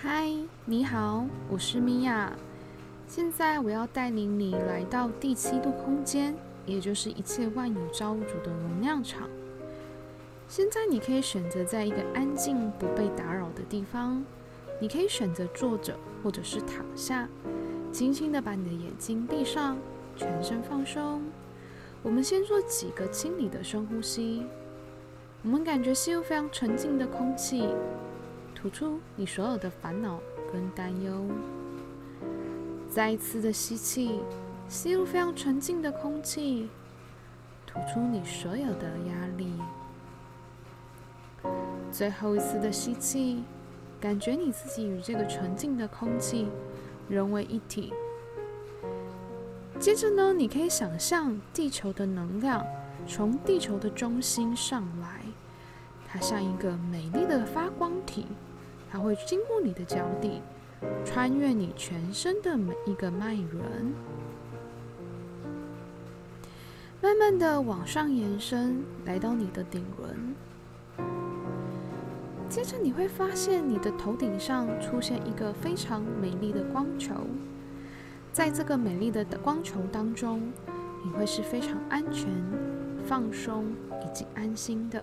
嗨，你好，我是米娅。现在我要带领你来到第七度空间，也就是一切万有造物主的能量场。现在你可以选择在一个安静、不被打扰的地方，你可以选择坐着或者是躺下，轻轻的把你的眼睛闭上，全身放松。我们先做几个清理的深呼吸，我们感觉吸入非常纯净的空气。吐出你所有的烦恼跟担忧，再一次的吸气，吸入非常纯净的空气，吐出你所有的压力。最后一次的吸气，感觉你自己与这个纯净的空气融为一体。接着呢，你可以想象地球的能量从地球的中心上来，它像一个美丽的发光体。它会经过你的脚底，穿越你全身的每一个脉轮，慢慢的往上延伸，来到你的顶轮。接着你会发现你的头顶上出现一个非常美丽的光球，在这个美丽的光球当中，你会是非常安全、放松以及安心的。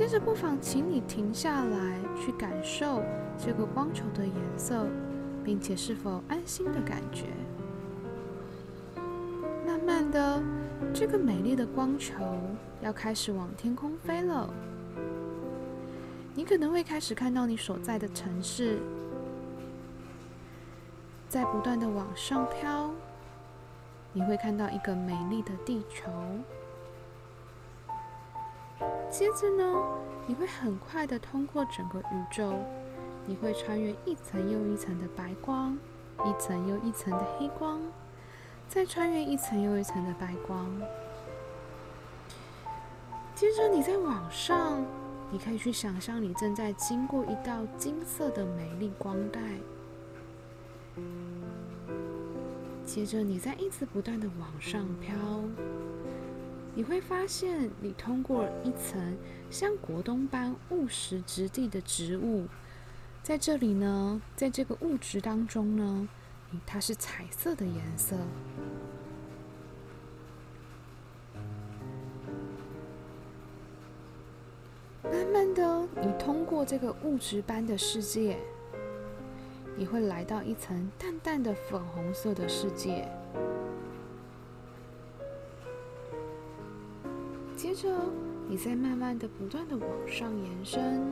接着，不妨请你停下来，去感受这个光球的颜色，并且是否安心的感觉。慢慢的，这个美丽的光球要开始往天空飞了。你可能会开始看到你所在的城市，在不断的往上飘。你会看到一个美丽的地球。接着呢，你会很快的通过整个宇宙，你会穿越一层又一层的白光，一层又一层的黑光，再穿越一层又一层的白光。接着你再往上，你可以去想象你正在经过一道金色的美丽光带。接着你再一直不断的往上飘。你会发现，你通过一层像果冻般务实质地的植物，在这里呢，在这个物质当中呢，它是彩色的颜色。慢慢的，你通过这个物质般的世界，你会来到一层淡淡的粉红色的世界。接着，你再慢慢的、不断的往上延伸。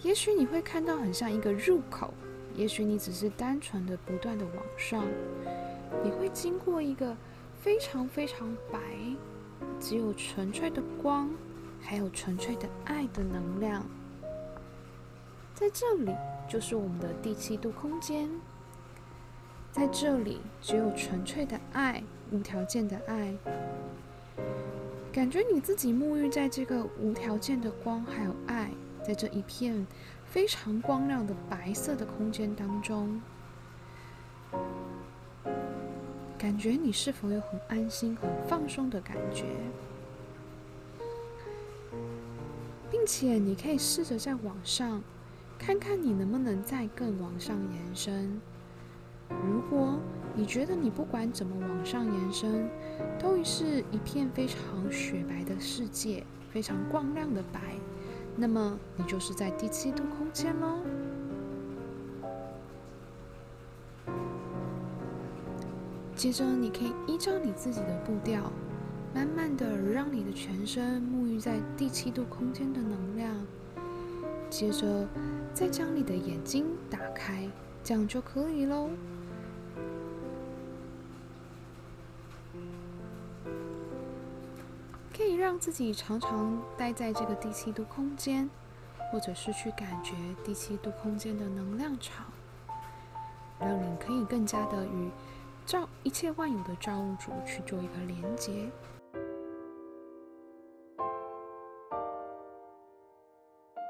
也许你会看到很像一个入口，也许你只是单纯的、不断的往上。你会经过一个非常非常白，只有纯粹的光，还有纯粹的爱的能量。在这里，就是我们的第七度空间。在这里，只有纯粹的爱，无条件的爱。感觉你自己沐浴在这个无条件的光还有爱，在这一片非常光亮的白色的空间当中，感觉你是否有很安心、很放松的感觉？并且你可以试着再往上，看看你能不能再更往上延伸。如果你觉得你不管怎么往上延伸，都是一片非常雪白的世界，非常光亮的白，那么你就是在第七度空间喽。接着，你可以依照你自己的步调，慢慢的让你的全身沐浴在第七度空间的能量。接着，再将你的眼睛打开，这样就可以喽。让自己常常待在这个第七度空间，或者是去感觉第七度空间的能量场，让你可以更加的与造一切万有的造物主去做一个连接。